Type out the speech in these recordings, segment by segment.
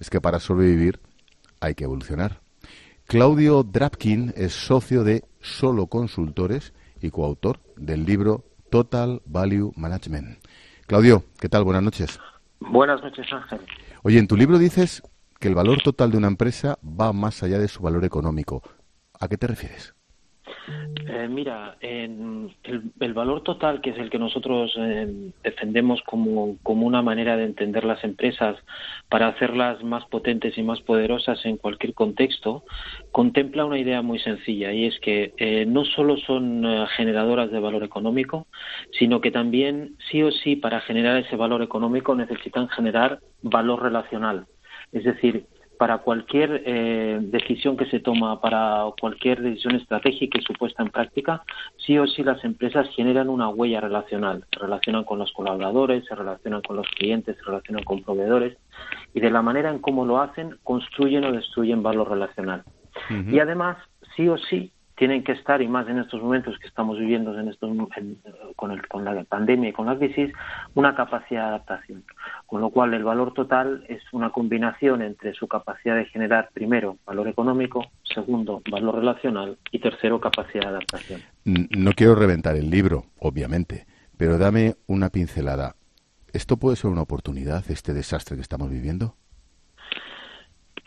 es que para sobrevivir hay que evolucionar. Claudio Drapkin es socio de Solo Consultores y coautor del libro Total Value Management. Claudio, ¿qué tal? Buenas noches. Buenas noches, Ángel. Oye, en tu libro dices que el valor total de una empresa va más allá de su valor económico. ¿A qué te refieres? Eh, mira, el, valor total, que es el que nosotros eh, defendemos como, una manera de entender las empresas para hacerlas más potentes y más poderosas en cualquier contexto, contempla una idea muy sencilla y es que eh, no solo son generadoras de valor económico, sino que también sí o sí para generar ese valor económico necesitan generar valor relacional. Es decir, para cualquier eh, decisión que se toma, para cualquier decisión estratégica y supuesta en práctica, sí o sí las empresas generan una huella relacional. Se relacionan con los colaboradores, se relacionan con los clientes, se relacionan con proveedores y de la manera en cómo lo hacen construyen o destruyen valor relacional. Y además, sí o sí, tienen que estar, y más en estos momentos que estamos viviendo en estos, con, el, con la pandemia y con la crisis, una capacidad de adaptación. Con lo cual, el valor total es una combinación entre su capacidad de generar, primero, valor económico, segundo, valor relacional y tercero, capacidad de adaptación. No quiero reventar el libro, obviamente, pero dame una pincelada. ¿Esto puede ser una oportunidad, este desastre que estamos viviendo?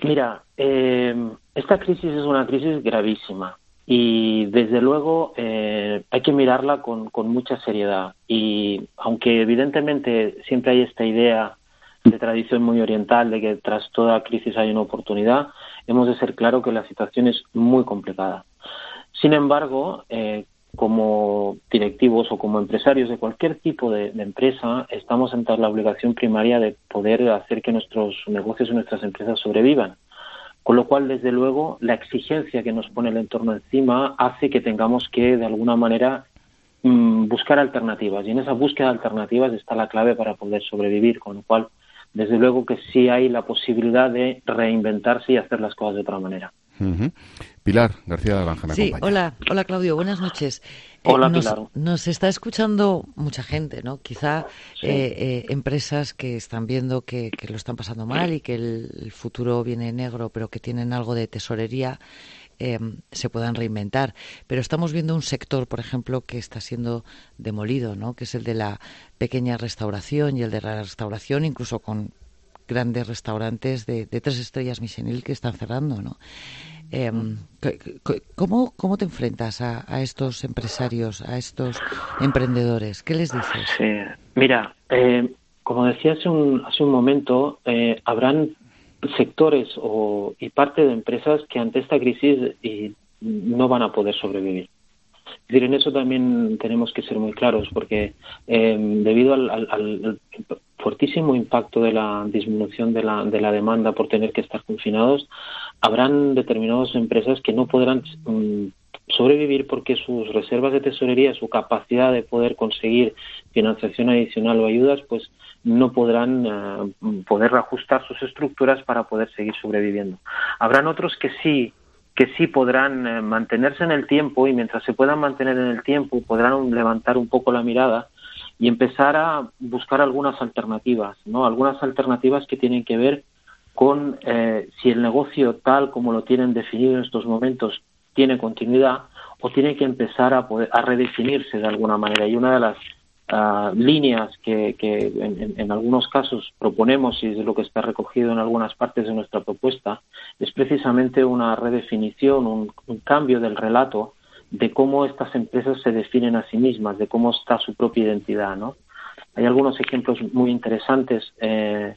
Mira, eh, esta crisis es una crisis gravísima y desde luego eh, hay que mirarla con, con, mucha seriedad y aunque evidentemente siempre hay esta idea de tradición muy oriental de que tras toda crisis hay una oportunidad, hemos de ser claro que la situación es muy complicada. Sin embargo, eh, como directivos o como empresarios de cualquier tipo de, de, empresa, estamos ante la obligación primaria de poder hacer que nuestros negocios y nuestras empresas sobrevivan. Con lo cual, desde luego, la exigencia que nos pone el entorno encima hace que tengamos que, de alguna manera, mm, buscar alternativas. Y en esa búsqueda de alternativas está la clave para poder sobrevivir. Con lo cual, desde luego que sí hay la posibilidad de reinventarse y hacer las cosas de otra manera. Pilar García de Granja, Sí, hola, hola Claudio, buenas noches. Eh, hola, Pilar. Nos está escuchando mucha gente, ¿no? Quizá eh, eh, empresas que están viendo que, lo están pasando mal y que el, futuro viene negro, pero que tienen algo de tesorería. se puedan reinventar. Pero estamos viendo un sector, por ejemplo, que está siendo demolido, ¿no? que es el de la pequeña restauración y el de la restauración, incluso con grandes restaurantes de, tres estrellas Michelin que están cerrando, ¿no? Em, ¿cómo, ¿Cómo te enfrentas a, estos empresarios, a estos emprendedores? ¿Qué les dices? Mira, eh, como decía hace un, hace un momento, eh, habrán sectores o, y parte de empresas que ante esta crisis y no van a poder sobrevivir. En eso también tenemos que ser muy claros, porque eh, debido al, fortísimo impacto de la disminución de la, de la demanda por tener que estar confinados, habrán determinadas empresas que no podrán mm, sobrevivir porque sus reservas de tesorería, su capacidad de poder conseguir financiación adicional o ayudas, pues no podrán eh, poder ajustar sus estructuras para poder seguir sobreviviendo. Habrán otros que sí que sí podrán eh, mantenerse en el tiempo y mientras se puedan mantener en el tiempo podrán levantar un poco la mirada y empezar a buscar algunas alternativas, ¿no? Algunas alternativas que tienen que ver con eh, si el negocio tal como lo tienen definido en estos momentos tiene continuidad o tiene que empezar a, poder, a redefinirse de alguna manera. Y una de las líneas que, en, algunos casos proponemos y es lo que está recogido en algunas partes de nuestra propuesta es precisamente una redefinición, un, cambio del relato de cómo estas empresas se definen a sí mismas, de cómo está su propia identidad, ¿no? Hay algunos ejemplos muy interesantes eh,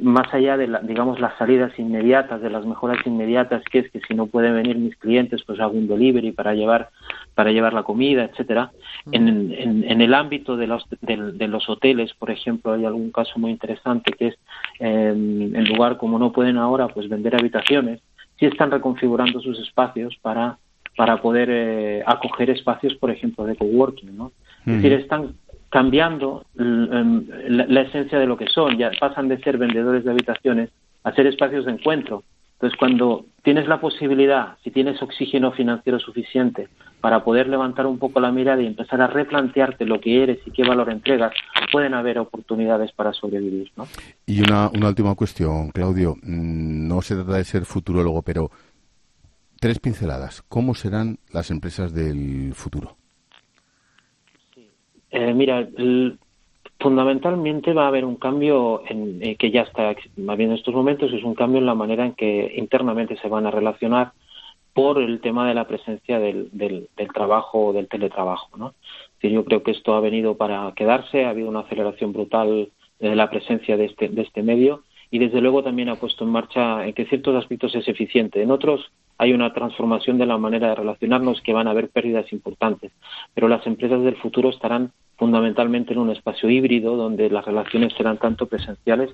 más allá de, la, digamos, las salidas inmediatas, de las mejoras inmediatas, que es que si no pueden venir mis clientes, pues hago un delivery para llevar, para llevar la comida, etcétera. En, en, el ámbito de los, de, los hoteles, por ejemplo, hay algún caso muy interesante que es, en lugar, como no pueden ahora, pues vender habitaciones, sí están reconfigurando sus espacios para, para poder eh, acoger espacios, por ejemplo, de coworking, ¿no? Es decir, están cambiando la, esencia de lo que son. Ya pasan de ser vendedores de habitaciones a ser espacios de encuentro Entonces, cuando tienes la posibilidad, si tienes oxígeno financiero suficiente para poder levantar un poco la mirada y empezar a replantearte lo que eres y qué valor entregas, pueden haber oportunidades para sobrevivir. ¿no? Y una, una última cuestión, Claudio. Mm, no se trata de ser futurólogo, pero tres pinceladas. ¿Cómo serán las empresas del futuro? Eh, mira, fundamentalmente va a haber un cambio en, eh, que ya está habiendo en estos momentos, es un cambio en la manera en que internamente se van a relacionar por el tema de la presencia del, trabajo o del teletrabajo. ¿no? yo creo que esto ha venido para quedarse, ha habido una aceleración brutal de la presencia de este, de este medio y desde luego también ha puesto en marcha en que ciertos aspectos es eficiente. En otros hay una transformación de la manera de relacionarnos que van a haber pérdidas importantes, pero las empresas del futuro estarán fundamentalmente en un espacio híbrido donde las relaciones serán tanto presenciales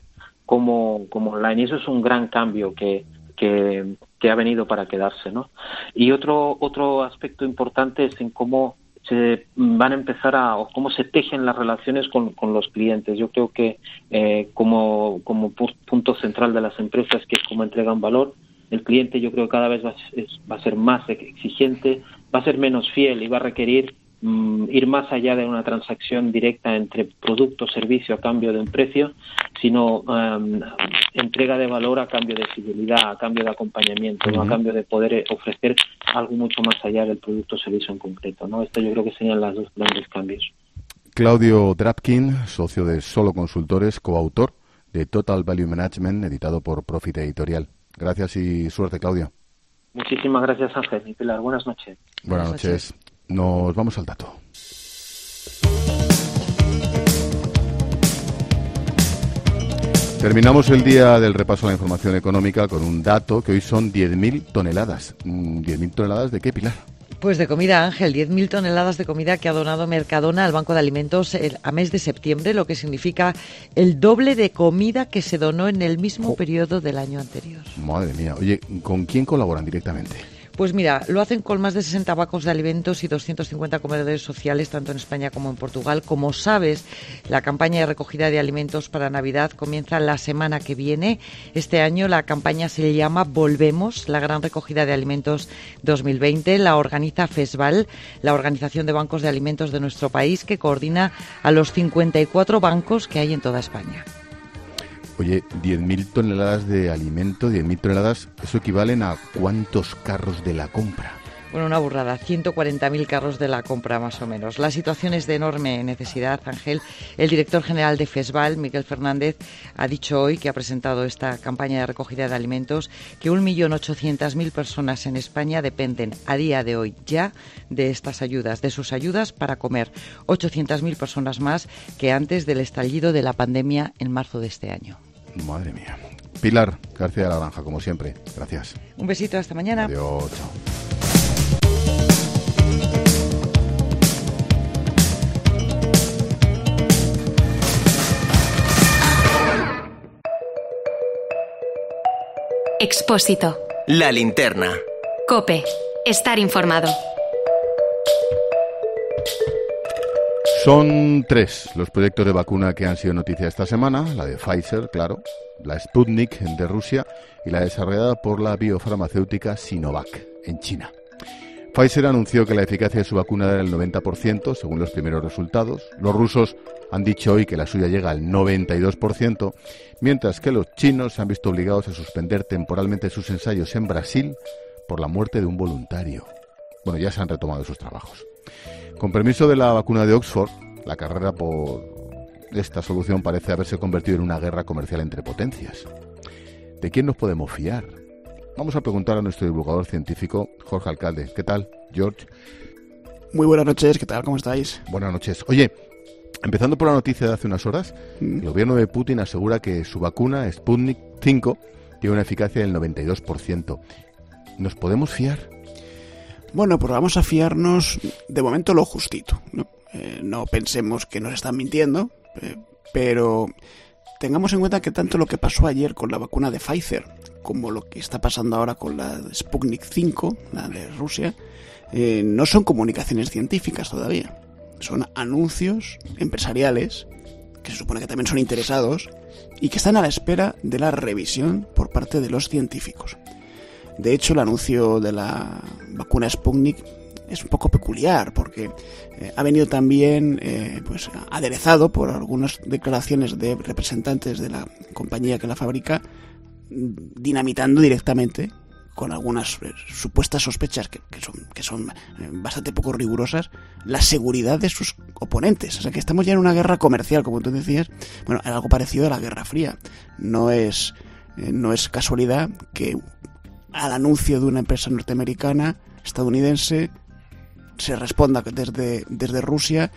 como, como online. Y eso es un gran cambio que, que, que ha venido para quedarse. ¿no? Y otro, otro aspecto importante es en cómo se van a empezar a, o cómo se tejen las relaciones con, con los clientes. Yo creo que eh, como, como punto central de las empresas, que es cómo entregan valor, el cliente yo creo que cada vez va, va a ser más exigente, va a ser menos fiel y va a requerir mm, ir más allá de una transacción directa entre producto o servicio a cambio de un precio, sino um, entrega de valor a cambio de fidelidad, a cambio de acompañamiento, a cambio de poder ofrecer algo mucho más allá del producto o servicio en concreto. ¿no? Esto yo creo que serían los dos grandes cambios. Claudio Drapkin, socio de Solo Consultores, coautor de Total Value Management, editado por Profit Editorial. Gracias y suerte, Claudio. Muchísimas gracias, Ángel y Pilar. Buenas noches. Buenas, noches. Nos vamos al dato. Terminamos el día del repaso a la información económica con un dato que hoy son 10.000 toneladas. ¿10.000 toneladas de qué, Pilar? Pues de comida, Ángel, 10.000 toneladas de comida que ha donado Mercadona al Banco de Alimentos a mes de septiembre, lo que significa el doble de comida que se donó en el mismo periodo del año anterior. Madre mía. Oye, ¿con quién colaboran directamente? Pues mira, lo hacen con más de 60 bancos de alimentos y 250 comedores sociales, tanto en España como en Portugal. Como sabes, la campaña de recogida de alimentos para Navidad comienza la semana que viene. Este año la campaña se llama Volvemos, la gran recogida de alimentos 2020. La organiza FESVAL, la Organización de Bancos de Alimentos de nuestro país, que coordina a los 54 bancos que hay en toda España. Oye, 10.000 toneladas de alimento, 10.000 toneladas, ¿eso equivalen a cuántos carros de la compra? Bueno, una burrada, 140.000 carros de la compra más o menos. La situación es de enorme necesidad, Ángel. El director general de FESVAL, Miguel Fernández, ha dicho hoy que ha presentado esta campaña de recogida de alimentos que 1.800.000 personas en España dependen a día de hoy ya de estas ayudas, de sus ayudas para comer. 800.000 personas más que antes del estallido de la pandemia en marzo de este año. Madre mía. Pilar García de la Granja, como siempre. Gracias. Un besito, hasta mañana. Adiós, chao. Expósito. La linterna. Cope. Estar informado. Son tres los proyectos de vacuna que han sido noticia esta semana, la de Pfizer, claro, la Sputnik de Rusia y la desarrollada por la biofarmacéutica Sinovac en China. Pfizer anunció que la eficacia de su vacuna era el 90% según los primeros resultados. Los rusos han dicho hoy que la suya llega al 92%, mientras que los chinos se han visto obligados a suspender temporalmente sus ensayos en Brasil por la muerte de un voluntario. Bueno, ya se han retomado sus trabajos. Con permiso de la vacuna de Oxford, la carrera por esta solución parece haberse convertido en una guerra comercial entre potencias. ¿De quién nos podemos fiar? Vamos a preguntar a nuestro divulgador científico, Jorge Alcalde. ¿Qué tal, George? Muy buenas noches, ¿qué tal? ¿Cómo estáis? Buenas noches. Oye, empezando por la noticia de hace unas horas, mm. el gobierno de Putin asegura que su vacuna Sputnik 5 tiene una eficacia del 92%. ¿Nos podemos fiar? Bueno, pues vamos a fiarnos de momento lo justito. No, eh, pensemos que nos están mintiendo, eh, pero tengamos en cuenta que tanto lo que pasó ayer con la vacuna de Pfizer como lo que está pasando ahora con la Sputnik 5, la de Rusia, eh, no son comunicaciones científicas todavía. Son anuncios empresariales que se supone que también son interesados y que están a la espera de la revisión por parte de los científicos. De hecho, el anuncio de la vacuna Sputnik es un poco peculiar porque eh, ha venido también eh, pues aderezado por algunas declaraciones de representantes de la compañía que la fabrica dinamitando directamente con algunas eh, supuestas sospechas que, son, que son bastante poco rigurosas, la seguridad de sus oponentes. O sea que estamos ya en una guerra comercial, como tú decías, bueno, algo parecido a la Guerra Fría. No es, no es casualidad que al anuncio de una empresa norteamericana, estadounidense, se responda desde, desde Rusia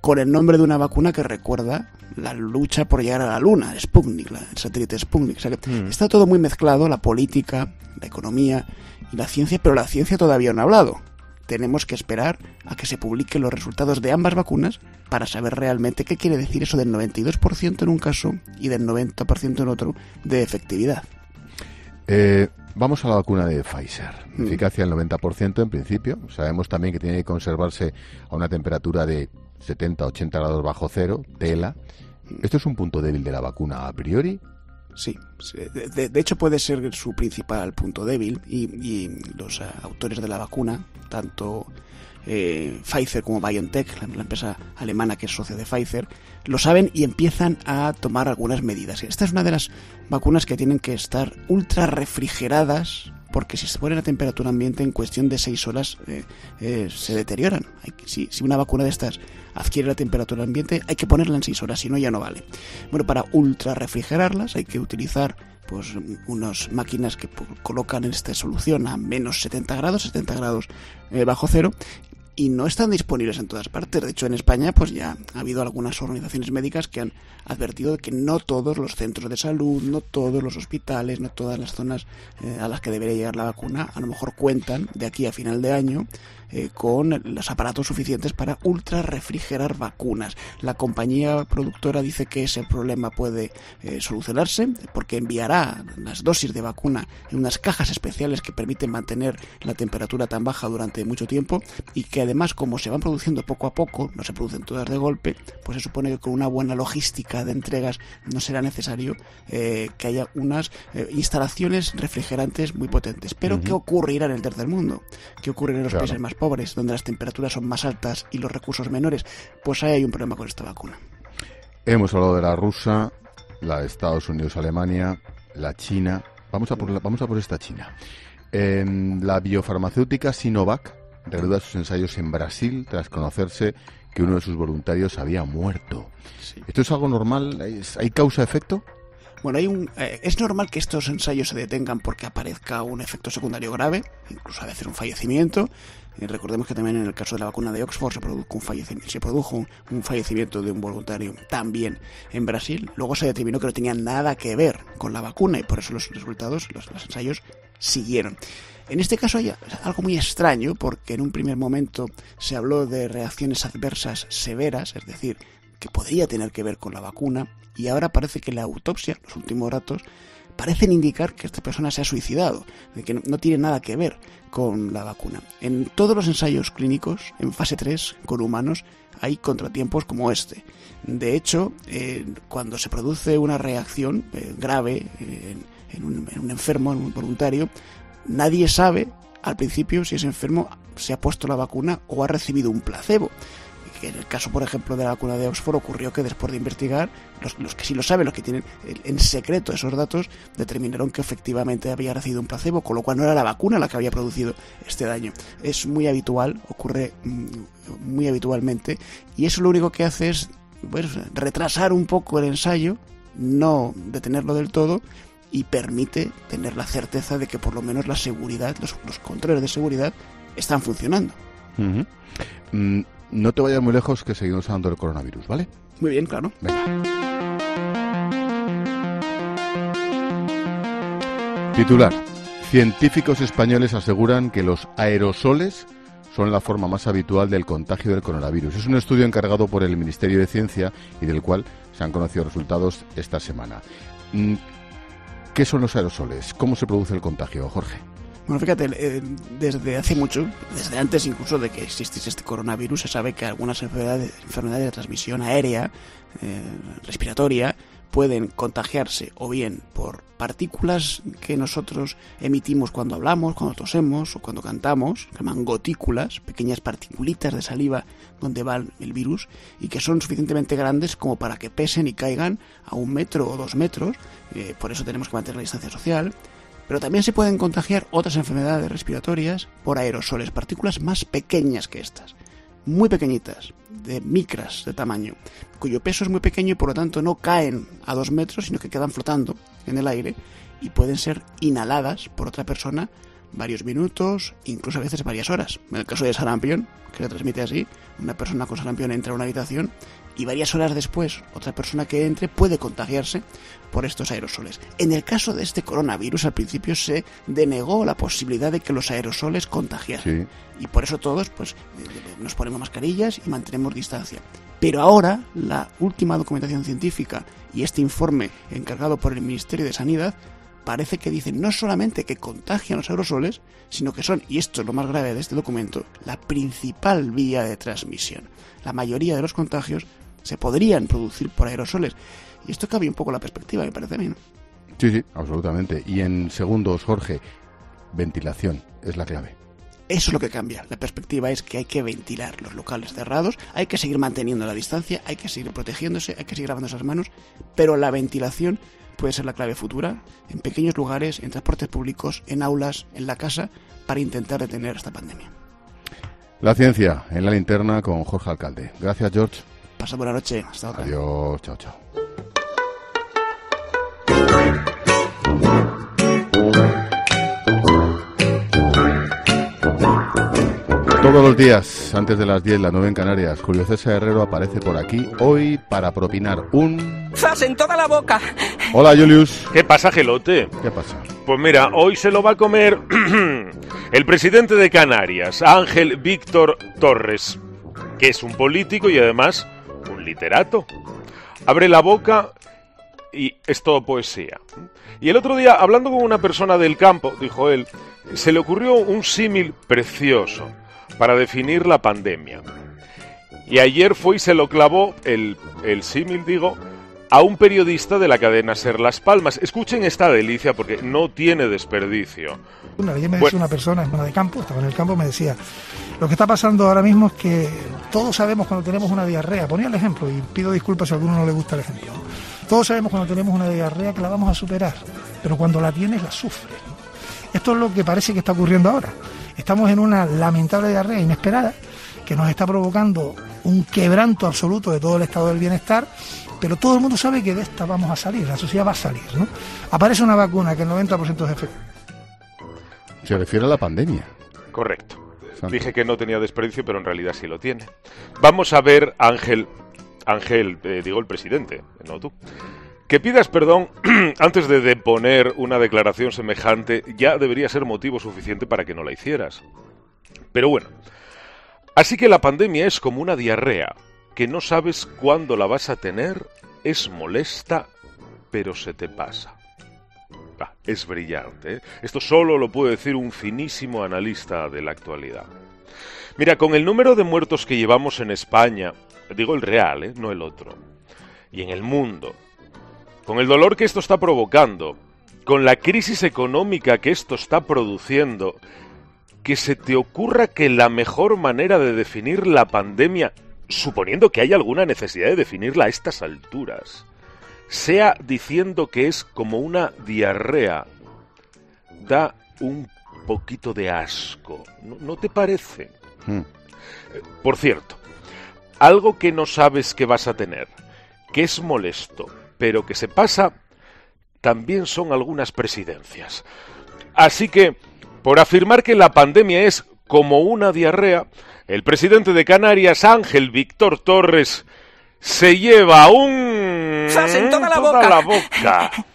con el nombre de una vacuna que recuerda la lucha por llegar a la Luna, Sputnik, el satélite Sputnik. O sea que mm. está todo muy mezclado, la política, la economía y la ciencia, pero la ciencia todavía no ha hablado. Tenemos que esperar a que se publiquen los resultados de ambas vacunas para saber realmente qué quiere decir eso del 92% en un caso y del 90% en otro de efectividad. Eh, Vamos a la vacuna de Pfizer. Mm. Eficacia del 90% en principio. Sabemos también que tiene que conservarse a una temperatura de 70-80 grados bajo cero, tela. ¿Esto es un punto débil de la vacuna a priori? Sí, de, hecho puede ser su principal punto débil y, los autores de la vacuna, tanto eh, Pfizer como BioNTech, la, empresa alemana que es socio de Pfizer, lo saben y empiezan a tomar algunas medidas. Esta es una de las vacunas que tienen que estar ultra refrigeradas porque si se ponen a temperatura ambiente en cuestión de seis horas eh, eh, se deterioran. si, una vacuna de estas adquiere la temperatura ambiente hay que ponerla en seis horas, si no ya no vale. Bueno, para ultra refrigerarlas hay que utilizar pues unas máquinas que colocan esta solución a menos 70 grados, 70 grados bajo cero, y no están disponibles en todas partes. De hecho, en España, pues ya ha habido algunas organizaciones médicas que han advertido de que no todos los centros de salud, no todos los hospitales, no todas las zonas eh, a las que debería llegar la vacuna, a lo mejor cuentan de aquí a final de año eh, con los aparatos suficientes para ultra refrigerar vacunas. La compañía productora dice que ese problema puede eh, solucionarse porque enviará las dosis de vacuna en unas cajas especiales que permiten mantener la temperatura tan baja durante mucho tiempo y que además como se van produciendo poco a poco, no se producen todas de golpe, pues se supone que con una buena logística de entregas no será necesario eh, que haya unas instalaciones refrigerantes muy potentes. Pero ¿qué ocurrirá en el tercer mundo? ¿Qué ocurrirá en los países más pobres, donde las temperaturas son más altas y los recursos menores, pues ahí hay un problema con esta vacuna. Hemos hablado de la rusa, la de Estados Unidos, Alemania, la China. Vamos a por, vamos a por esta China. la biofarmacéutica Sinovac reanuda sus ensayos en Brasil tras conocerse que uno de sus voluntarios había muerto. ¿Esto es algo normal? ¿Hay causa-efecto? Bueno, hay un, eh, es normal que estos ensayos se detengan porque aparezca un efecto secundario grave, incluso a veces un fallecimiento. Eh, recordemos que también en el caso de la vacuna de Oxford se produjo, un fallecimiento, se produjo un, fallecimiento de un voluntario también en Brasil. Luego se determinó que no tenía nada que ver con la vacuna y por eso los resultados, los, los ensayos siguieron. En este caso hay algo muy extraño porque en un primer momento se habló de reacciones adversas severas, es decir, que podría tener que ver con la vacuna, y ahora parece que la autopsia, los últimos datos, parecen indicar que esta persona se ha suicidado, de que no tiene nada que ver con la vacuna. En todos los ensayos clínicos, en fase 3, con humanos, hay contratiempos como este. De hecho, eh, cuando se produce una reacción eh, grave eh, en, un, en un enfermo, en un voluntario, nadie sabe al principio si ese enfermo se ha puesto la vacuna o ha recibido un placebo en el caso, por ejemplo, de la vacuna de Oxford ocurrió que después de investigar, los, que sí lo saben, los que tienen en secreto esos datos, determinaron que efectivamente había recibido un placebo, con lo cual no era la vacuna la que había producido este daño. Es muy habitual, ocurre mm, muy habitualmente, y eso lo único que hace es retrasar un poco el ensayo, no detenerlo del todo, y permite tener la certeza de que por lo menos la seguridad, los, controles de seguridad están funcionando. No te vayas muy lejos que seguimos hablando del coronavirus, ¿vale? Muy bien, claro. Titular. Científicos españoles aseguran que los aerosoles son la forma más habitual del contagio del coronavirus. Es un estudio encargado por el Ministerio de Ciencia y del cual se han conocido resultados esta semana. Mm, ¿Qué son los aerosoles? ¿Cómo se produce el contagio, Jorge? Bueno, fíjate, eh, desde hace mucho, desde antes incluso de que existiese este coronavirus, se sabe que algunas enfermedades, enfermedades de transmisión aérea, eh, respiratoria, pueden contagiarse o bien por partículas que nosotros emitimos cuando hablamos, cuando tosemos o cuando cantamos, que llaman gotículas, pequeñas particulitas de saliva donde va el virus y que son suficientemente grandes como para que pesen y caigan a un metro o dos metros, eh, por eso tenemos que mantener la distancia social. Pero también se pueden contagiar otras enfermedades respiratorias por aerosoles, partículas más pequeñas que estas muy pequeñitas, de micras de tamaño, cuyo peso es muy pequeño y por lo tanto no caen a dos metros, sino que quedan flotando en el aire y pueden ser inhaladas por otra persona varios minutos, incluso a veces varias horas. En el caso de sarampión, que se transmite así, una persona con sarampión entra a una habitación y varias horas después otra persona que entre puede contagiarse por estos aerosoles. En el caso de este coronavirus al principio se denegó la posibilidad de que los aerosoles contagiaran y por eso todos pues eh, eh, nos ponemos mascarillas y mantenemos distancia. Pero ahora la última documentación científica y este informe encargado por el Ministerio de Sanidad parece que dicen no solamente que contagian los aerosoles, sino que son, y esto es lo más grave de este documento, la principal vía de transmisión. La mayoría de los contagios se podrían producir por aerosoles. Y esto cambia un poco la perspectiva, me parece a mí. Sí, sí, absolutamente. Y en segundos, Jorge, ventilación es la clave. Eso es lo que cambia. La perspectiva es que hay que ventilar los locales cerrados, hay que seguir manteniendo la distancia, hay que seguir protegiéndose, hay que seguir lavando esas manos, pero la ventilación puede ser la clave futura en pequeños lugares, en transportes públicos, en aulas, en la casa, para intentar detener esta pandemia. La ciencia en la linterna con Jorge Alcalde. Gracias, George. Pasa buena noche. Hasta otra. Adiós. Chao, chao. Todos los días, antes de las 10, la 9 en Canarias, Julio César Herrero aparece por aquí hoy para propinar un... ¡Zas en toda la boca! Hola, Julius. ¿Qué pasa, Gelote? ¿Qué pasa? Pues mira, hoy se lo va a comer el presidente de Canarias, Ángel Víctor Torres, que es un político y además un literato. Abre la boca y es todo poesía. Y el otro día, hablando con una persona del campo, dijo él, se le ocurrió un símil precioso para definir la pandemia. Y ayer fue y se lo clavó el, el símil, digo, a un periodista de la cadena Ser Las Palmas. Escuchen esta delicia porque no tiene desperdicio. Ayer me decía una persona, hermana de campo, estaba en el campo, me decía, lo que está pasando ahora mismo es que todos sabemos cuando tenemos una diarrea, ponía el ejemplo y pido disculpas si a alguno no le gusta el ejemplo. Todos sabemos cuando tenemos una diarrea que la vamos a superar, pero cuando la tienes la sufres. Esto es lo que parece que está ocurriendo ahora. Estamos en una lamentable diarrea inesperada que nos está provocando un quebranto absoluto de todo el estado del bienestar, pero todo el mundo sabe que de esta vamos a salir, la sociedad va a salir. ¿no? Aparece una vacuna que el 90% es efectivo. Se refiere a la pandemia. Correcto. Dije que no tenía desperdicio, pero en realidad sí lo tiene. Vamos a ver, Ángel, Ángel, eh, digo el presidente, no tú. Que pidas perdón antes de deponer una declaración semejante ya debería ser motivo suficiente para que no la hicieras. Pero bueno, así que la pandemia es como una diarrea, que no sabes cuándo la vas a tener, es molesta, pero se te pasa. Ah, es brillante. ¿eh? Esto solo lo puede decir un finísimo analista de la actualidad. Mira, con el número de muertos que llevamos en España, digo el real, ¿eh? no el otro, y en el mundo, con el dolor que esto está provocando, con la crisis económica que esto está produciendo, que se te ocurra que la mejor manera de definir la pandemia, suponiendo que haya alguna necesidad de definirla a estas alturas, sea diciendo que es como una diarrea, da un poquito de asco. ¿No, te parece? Hmm. Por cierto, algo que no sabes que vas a tener, que es molesto, pero que se pasa también son algunas presidencias. Así que, por afirmar que la pandemia es como una diarrea, el presidente de Canarias, Ángel Víctor Torres, se lleva un... ¡Sas en toda la boca!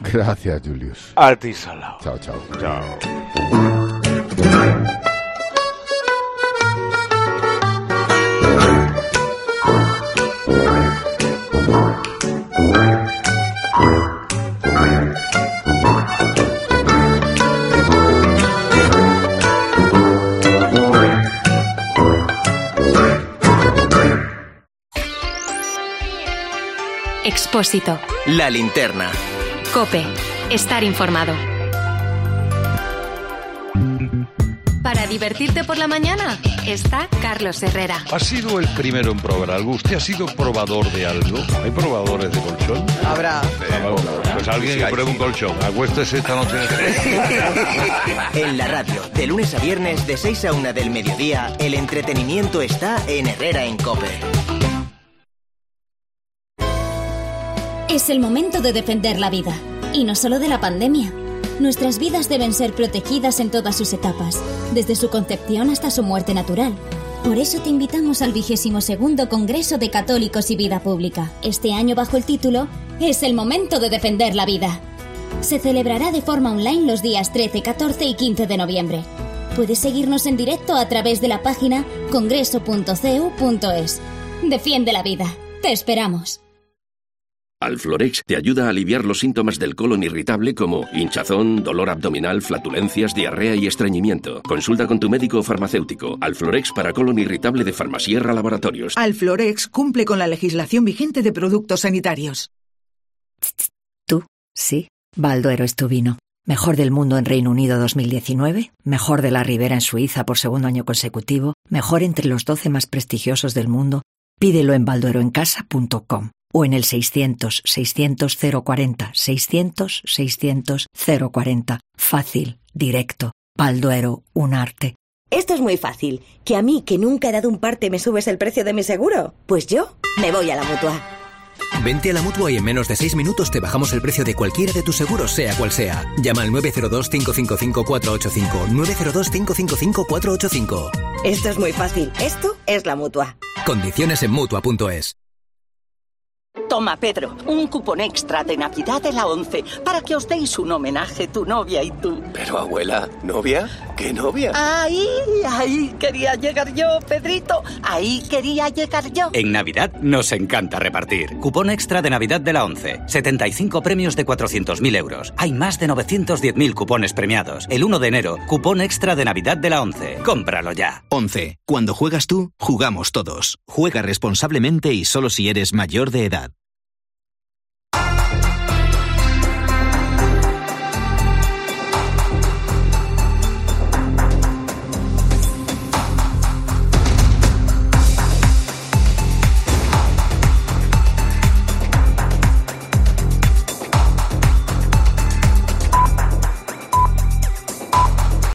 Gracias, Julius. A ti, Salao. Chao, chao. Chao. Expósito. La linterna. Cope. Estar informado. Para divertirte por la mañana está Carlos Herrera. ¿Ha sido el primero en probar algo? ¿Usted ha sido probador de algo? ¿Hay probadores de colchón? Habrá. Eh, pues alguien que pruebe un colchón. Acuéstese esta noche. en la radio, de lunes a viernes, de 6 a 1 del mediodía, el entretenimiento está en Herrera en Cope. Es el momento de defender la vida. Y no solo de la pandemia. Nuestras vidas deben ser protegidas en todas sus etapas, desde su concepción hasta su muerte natural. Por eso te invitamos al vigésimo segundo Congreso de Católicos y Vida Pública. Este año bajo el título Es el momento de defender la vida. Se celebrará de forma online los días 13, 14 y 15 de noviembre. Puedes seguirnos en directo a través de la página congreso.cu.es. Defiende la vida. Te esperamos. Alflorex te ayuda a aliviar los síntomas del colon irritable como hinchazón, dolor abdominal, flatulencias, diarrea y estreñimiento. Consulta con tu médico o farmacéutico. Alflorex para colon irritable de Farmasierra Laboratorios. Alflorex cumple con la legislación vigente de productos sanitarios. Tú, sí. Balduero es tu vino. Mejor del mundo en Reino Unido 2019, mejor de la Ribera en Suiza por segundo año consecutivo, mejor entre los 12 más prestigiosos del mundo. Pídelo en baldueroencasa.com o en el 600 600 040 600 600 040. Fácil, directo. Balduero, un arte. Esto es muy fácil. ¿Que a mí, que nunca he dado un parte, me subes el precio de mi seguro? Pues yo me voy a la mutua. Vente a la mutua y en menos de 6 minutos te bajamos el precio de cualquiera de tus seguros, sea cual sea. Llama al 902-555-485. 902-555-485. Esto es muy fácil. Esto es la mutua. Condiciones en mutua.es. Toma, Pedro, un cupón extra de Navidad de la 11 para que os deis un homenaje tu novia y tú. Pero, abuela, ¿novia? ¿Qué novia? Ahí, ahí quería llegar yo, Pedrito. Ahí quería llegar yo. En Navidad nos encanta repartir. Cupón extra de Navidad de la 11. 75 premios de 400.000 euros. Hay más de 910.000 cupones premiados. El 1 de enero, cupón extra de Navidad de la 11. Cómpralo ya. 11. Cuando juegas tú, jugamos todos. Juega responsablemente y solo si eres mayor de edad.